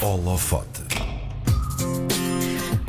Holofote.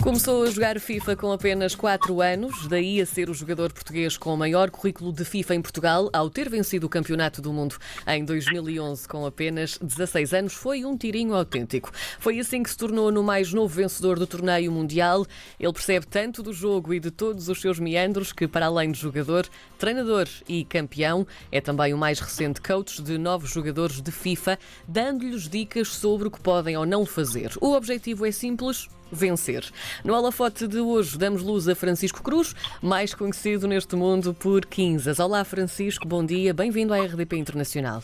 Começou a jogar FIFA com apenas 4 anos, daí a ser o jogador português com o maior currículo de FIFA em Portugal, ao ter vencido o Campeonato do Mundo em 2011 com apenas 16 anos, foi um tirinho autêntico. Foi assim que se tornou no mais novo vencedor do torneio mundial. Ele percebe tanto do jogo e de todos os seus meandros que, para além de jogador, treinador e campeão, é também o mais recente coach de novos jogadores de FIFA, dando-lhes dicas sobre o que podem ou não fazer. O objetivo é simples, vencer. No holofote de hoje damos luz a Francisco Cruz, mais conhecido neste mundo por Quinzas. Olá Francisco, bom dia, bem-vindo à RDP Internacional.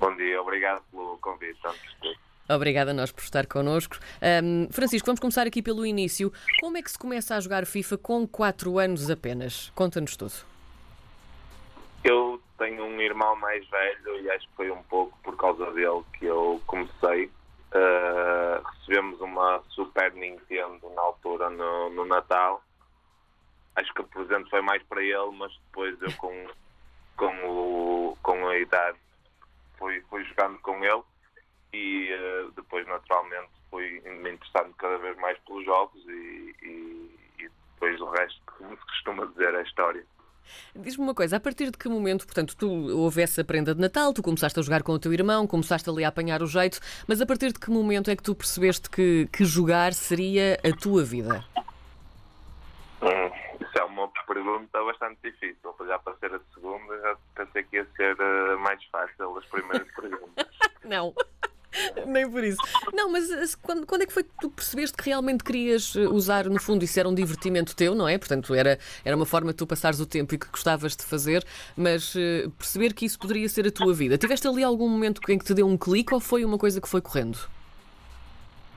Bom dia, obrigado pelo convite. Obrigada a nós por estar connosco. Ahm, Francisco, vamos começar aqui pelo início. Como é que se começa a jogar FIFA com 4 anos apenas? Conta-nos tudo. Eu tenho um irmão mais velho e acho que foi um pouco por causa dele que eu comecei. Uh, recebemos uma Super Nintendo na altura no, no Natal. Acho que o presente foi mais para ele, mas depois eu com, com, o, com a idade fui, fui jogando com ele e uh, depois naturalmente fui me interessando cada vez mais pelos jogos e, e, e depois o resto, como se costuma dizer, é história. Diz-me uma coisa, a partir de que momento, portanto, tu houve essa prenda de Natal, tu começaste a jogar com o teu irmão, começaste ali a apanhar o jeito, mas a partir de que momento é que tu percebeste que, que jogar seria a tua vida? Hum, isso é uma pergunta bastante difícil. Já para ser a segunda, já pensei que ia ser eh, mais fácil as primeiras perguntas. Não. Nem por isso. Não, mas eh, quando, quando é que foi que tu percebeste que realmente querias eh, usar, no fundo, isso era um divertimento teu, não é? Portanto, era, era uma forma de tu passares o tempo e que gostavas de fazer, mas eh, perceber que isso poderia ser a tua vida. Tiveste ali algum momento em que te deu um clique ou foi uma coisa que foi correndo?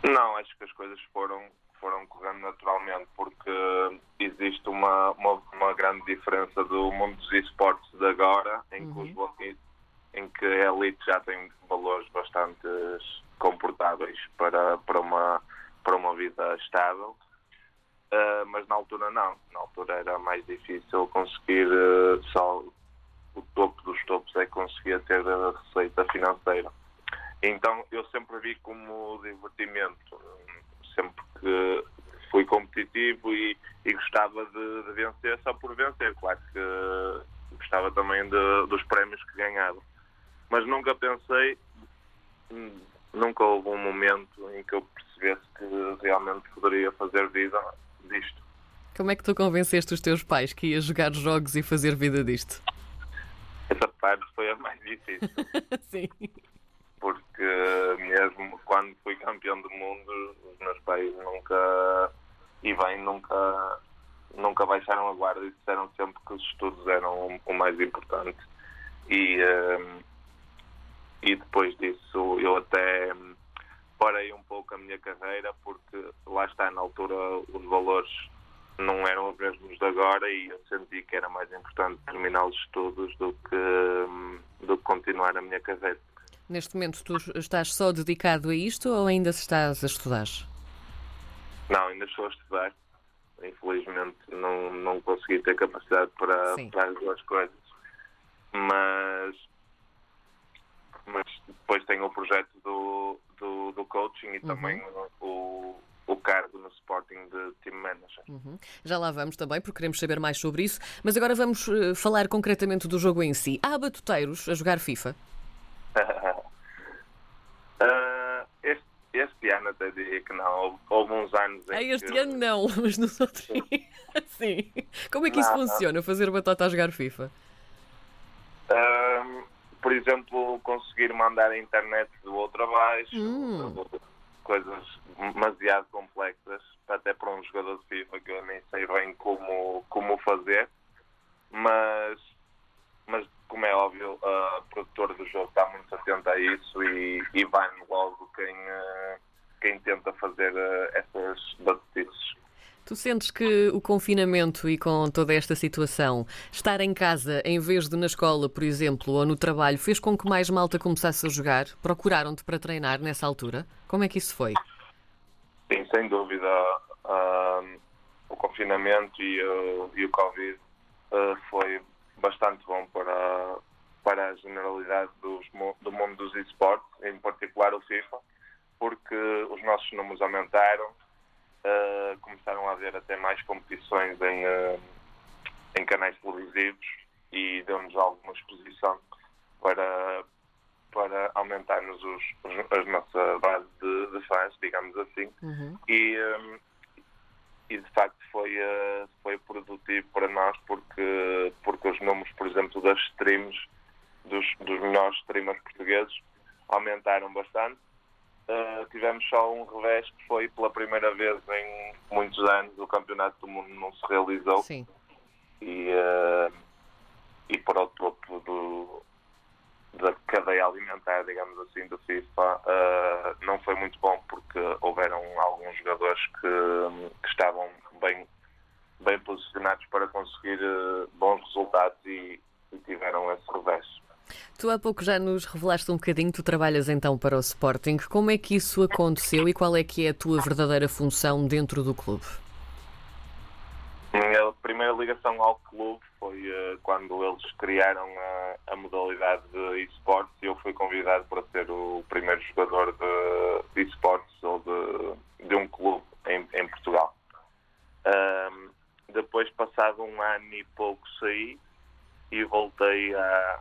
Não, acho que as coisas foram, foram correndo naturalmente, porque existe uma, uma, uma grande diferença do mundo dos esportes de agora, em que, os, vo- em que a elite já tem valores bastante comportáveis para, para, uma, para uma vida estável. Uh, mas na altura não. Na altura era mais difícil conseguir uh, só o topo dos topos é que conseguia ter a receita financeira. Então eu sempre vi como divertimento, sempre que fui competitivo e, e gostava de, de vencer só por vencer. Claro que gostava também de- dos prémios que ganhava. Mas nunca pensei, nunca houve um momento em que eu percebesse que realmente poderia fazer vida disto. Como é que tu convenceste os teus pais que ias jogar jogos e fazer vida disto? Essa parte foi a mais difícil. Sim. porque mesmo quando fui campeão do mundo, os meus pais nunca, e bem, nunca, nunca baixaram a guarda e disseram sempre que os estudos eram o mais importante. E, ehm, e depois disso eu até hum, parei um pouco a minha carreira porque lá está, na altura os valores não eram os mesmos de agora e eu senti que era mais importante terminar os estudos do que, hum, do que continuar a minha carreira. Neste momento, tu estás só dedicado a isto ou ainda estás a estudar? Não, ainda estou a estudar. Infelizmente não, não consegui ter capacidade para, Sim. para as duas coisas. Mas, mas depois tenho o projeto do, do, do coaching e também Sporting de Team Manager. Já lá vamos também, porque queremos saber mais sobre isso. Mas agora vamos eh, falar concretamente do jogo em si. Há batuteiros a jogar FIFA? Ah, este, este ano até diria que não. Houve, houve uns anos em Ah, este que... ano não, mas nos outros. Sim. Como é que isso Não, não. funciona, fazer batota a jogar FIFA? Ahm, por exemplo, conseguir mandar a internet do outro abaixo, Hum. Coisas demasiado complexas, até para um jogador de FIFA que eu nem sei bem como, como fazer, mas, mas como é óbvio, a produtora do jogo está muito atenta a isso e, e vai logo quem, eh, quem tenta fazer eh, essas batutices. Tu sentes que o confinamento e com toda esta situação, estar em casa em vez de na escola, por exemplo, ou no trabalho, fez com que mais malta começasse a jogar? Procuraram-te para treinar nessa altura? Como é que isso foi? Sim, sem dúvida. ahm, o confinamento e, o- e o Covid ah, foi bastante bom para, para a generalidade dos do mundo dos esportes, em particular o FIFA, porque os nossos números aumentaram, uh, começaram a haver até mais competições em, uh, em canais televisivos e deu-nos alguma exposição para, para aumentarmos os, os, a nossa base de, de fãs, digamos assim. Uhum. E, um, e de facto foi, uh, foi produtivo para nós porque, porque os números, por exemplo, das streams dos, dos melhores streamers portugueses aumentaram bastante. Uh, tivemos só um revés que foi pela primeira vez em muitos anos o Campeonato do Mundo não se realizou. Sim. E, uh, e para o topo do, da cadeia alimentar, digamos assim, do FIFA, uh, não foi muito bom porque houveram alguns jogadores que, que estavam bem, bem posicionados para conseguir uh, bons resultados e, e, tiveram esse revés. Há pouco já nos revelaste um bocadinho, tu trabalhas então para o Sporting. Como é que isso aconteceu e qual é que é a tua verdadeira função dentro do clube? Minha primeira ligação ao clube foi uh, quando eles criaram a, a modalidade de esportes e eu fui convidado para ser o primeiro jogador de, de esportes ou de, de um clube em, em Portugal. Depois, passado um ano e pouco, saí e voltei a,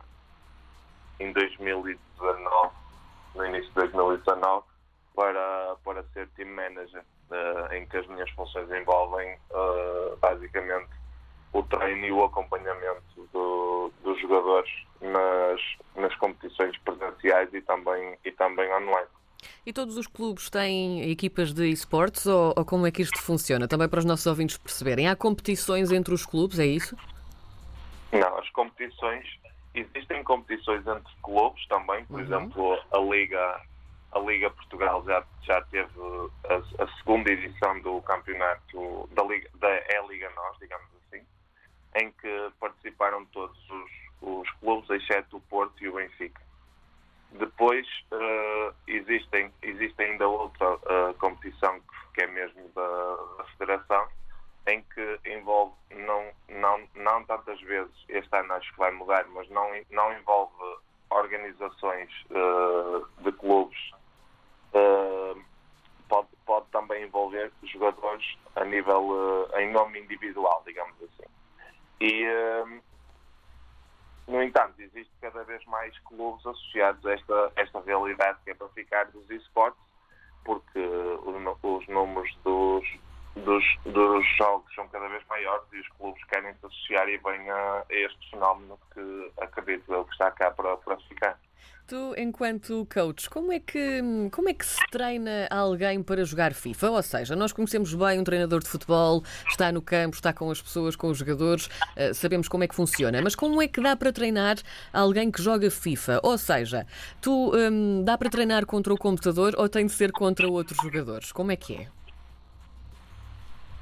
em 2019, no início de 2019, para, para ser team manager uh, em que as minhas funções envolvem uh, basicamente o treino e o acompanhamento do, dos jogadores nas, nas competições presenciais e também, e também online. E todos os clubes têm equipas de esportes ou, ou, como é que isto funciona? Também para os nossos ouvintes perceberem. Há competições entre os clubes, é isso? Não, as competições. Existem competições entre clubes também, por uhum. exemplo, a Liga a Liga Portugal já, já teve a, a segunda edição do campeonato da Liga, da E-Liga Nós, digamos assim, em que participaram todos os, os clubes, exceto o Porto e o Benfica. Depois uh, existem, existe ainda outra uh, competição que é mesmo da, da, Federação, em que envolve, não, não, não tantas vezes, este ano acho que vai mudar, mas não, não envolve organizações uh, de clubes uh, pode, pode também envolver jogadores a nível, uh, em nome individual, digamos assim. E, no entanto, existe cada vez mais clubes associados a esta, esta realidade que é para ficar dos esportes, porque os, os números dos, dos, dos, jogos são cada vez maiores e os clubes querem se associar e bem a, a este fenómeno que acredito eu que está cá para, para ficar. Tu, enquanto coach, como é, que, como é que se treina alguém para jogar FIFA? Ou seja, nós conhecemos bem um treinador de futebol, está no campo, está com as pessoas, com os jogadores, uh, sabemos como é que funciona, mas como é que dá para treinar alguém que joga FIFA? Ou seja, tu um, dá para treinar contra o computador ou tem de ser contra outros jogadores? Como é que é?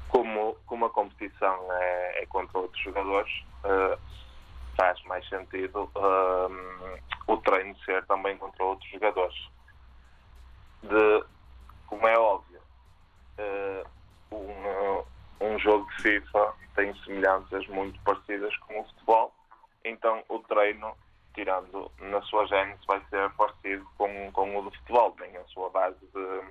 Como, como a competição é, é contra outros jogadores, uh, faz mais sentido um, o treino ser também contra outros jogadores. De, como é óbvio, uh, um, um jogo de FIFA tem semelhanças muito parecidas com o futebol, então o treino, tirando na sua gênese, vai ser parecido com, com o do futebol. Tem a sua base de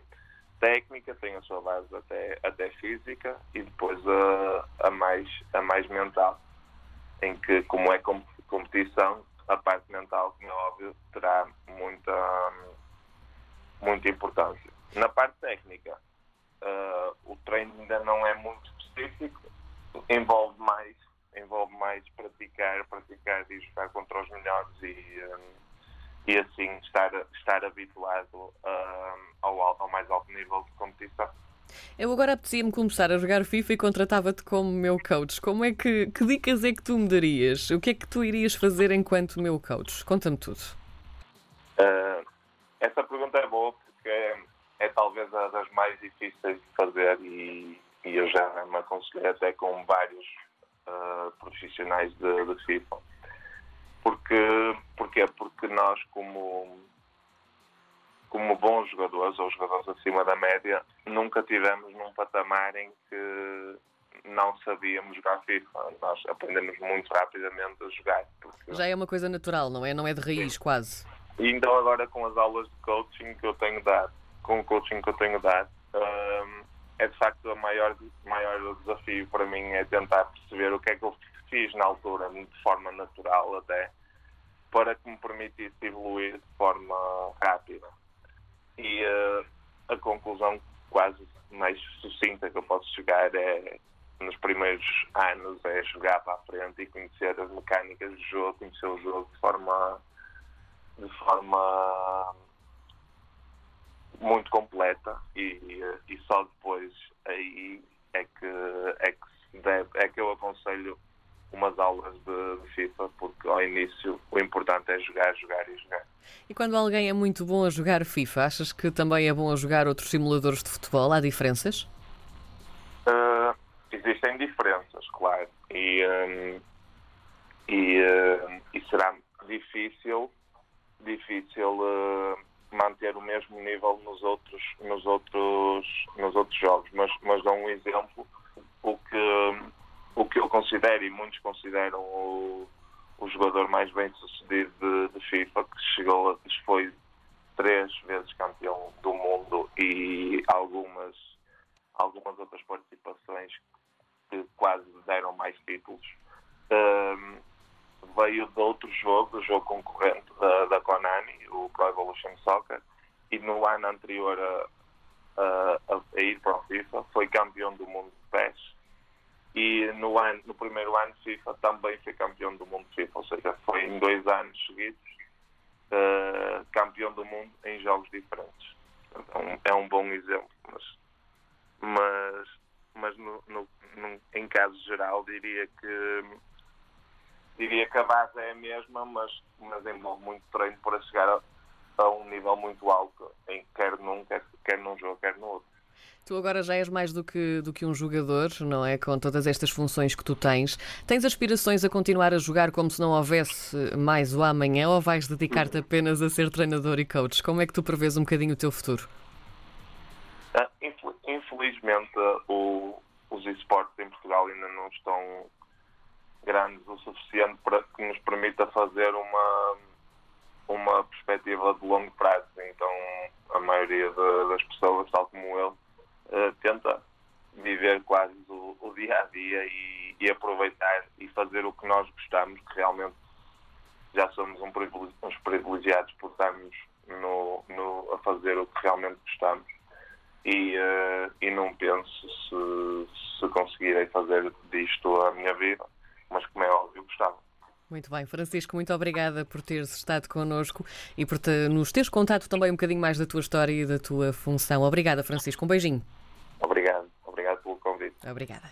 técnica, tem a sua base até, até física e depois a, a, mais, a mais mental em que, como é competição, a parte mental, como é óbvio, terá muita, muita importância. Na parte técnica, uh, o treino ainda não é muito específico, envolve mais, envolve mais praticar, praticar e jogar contra os melhores e, um, e assim estar, estar habituado ao, ao mais alto nível de competição. Eu agora apetecia-me começar a jogar FIFA e contratava-te como meu coach. Como é que, que dicas é que tu me darias? O que é que tu irias fazer enquanto meu coach? Conta-me tudo. Uh, essa pergunta é boa porque é, é, talvez a das mais difíceis de fazer e, e eu já me aconselhei até com vários uh, profissionais de, de FIFA. Porque, porquê? Porque nós, como como bons jogadores ou jogadores acima da média, nunca tivemos num patamar em que não sabíamos jogar FIFA. Nós aprendemos muito rapidamente a jogar. Já é uma coisa natural, não é? Não é de raiz, Sim. quase. E então agora com as aulas de coaching que eu tenho dado com o coaching que eu tenho dado, um, é de facto o maior, maior desafio para mim é tentar perceber o que é que eu fiz na altura, de forma natural até, para que me permitisse evoluir de forma rápida. E uh, a conclusão quase mais sucinta que eu posso chegar é nos primeiros anos é jogar para a frente e conhecer as mecânicas do jogo, conhecer o jogo de forma de forma muito completa e, e só depois aí é que é que deve, é que eu aconselho umas aulas de, de, FIFA, porque ao início o importante é jogar, jogar e jogar. E quando alguém é muito bom a jogar FIFA, achas que também é bom a jogar outros simuladores de futebol? Há diferenças? Uh, existem diferenças, claro. E, um, e, uh, e será difícil, difícil uh, manter o mesmo nível nos outros, nos outros, nos outros jogos. Mas, mas dou um exemplo, o que, o que eu considero e muitos consideram o, o jogador mais bem sucedido de, de FIFA, que chegou, foi três vezes campeão do mundo e algumas, algumas outras participações que quase deram mais títulos. Um, veio de outro jogo, do jogo concorrente da, da Konami, o Pro Evolution Soccer, e no ano anterior a, a, a ir para o FIFA foi campeão do mundo de PES e no, ano, no primeiro ano de FIFA também foi campeão do mundo de FIFA, ou seja, foi em dois anos seguidos uh, campeão do mundo em jogos diferentes. Então é um bom exemplo, mas, mas, mas no, no, no, em caso geral diria que diria que a base é a mesma, mas, mas envolve muito treino para chegar a, a um nível muito alto, em, quer num, quer, quer num jogo, quer no outro. Tu agora já és mais do que, do que um jogador, não é? Com todas estas funções que tu tens. Tens aspirações a continuar a jogar como se não houvesse mais o amanhã ou vais dedicar-te apenas a ser treinador e coach? Como é que tu prevês um bocadinho o teu futuro? Ah, infelizmente, o, os esportes em Portugal ainda não estão grandes o suficiente para que nos permita fazer uma, uma perspectiva de longo prazo. Então, a maioria de, das pessoas, tal como eu, uh, tenta viver quase o, o, dia a dia e, e, aproveitar e fazer o que nós gostamos, que realmente já somos um privilegi uns privilegiados por estarmos no, no, a fazer o que realmente gostamos. E, uh, e não penso se, se conseguirei fazer disto a minha vida, mas como é óbvio, gostava. Muito bem, Francisco, muito obrigada por teres estado connosco e por te, nos teres contado também um bocadinho mais da tua história e da tua função. Obrigada, Francisco. Um beijinho. Obrigado. Obrigado pelo convite. Obrigada.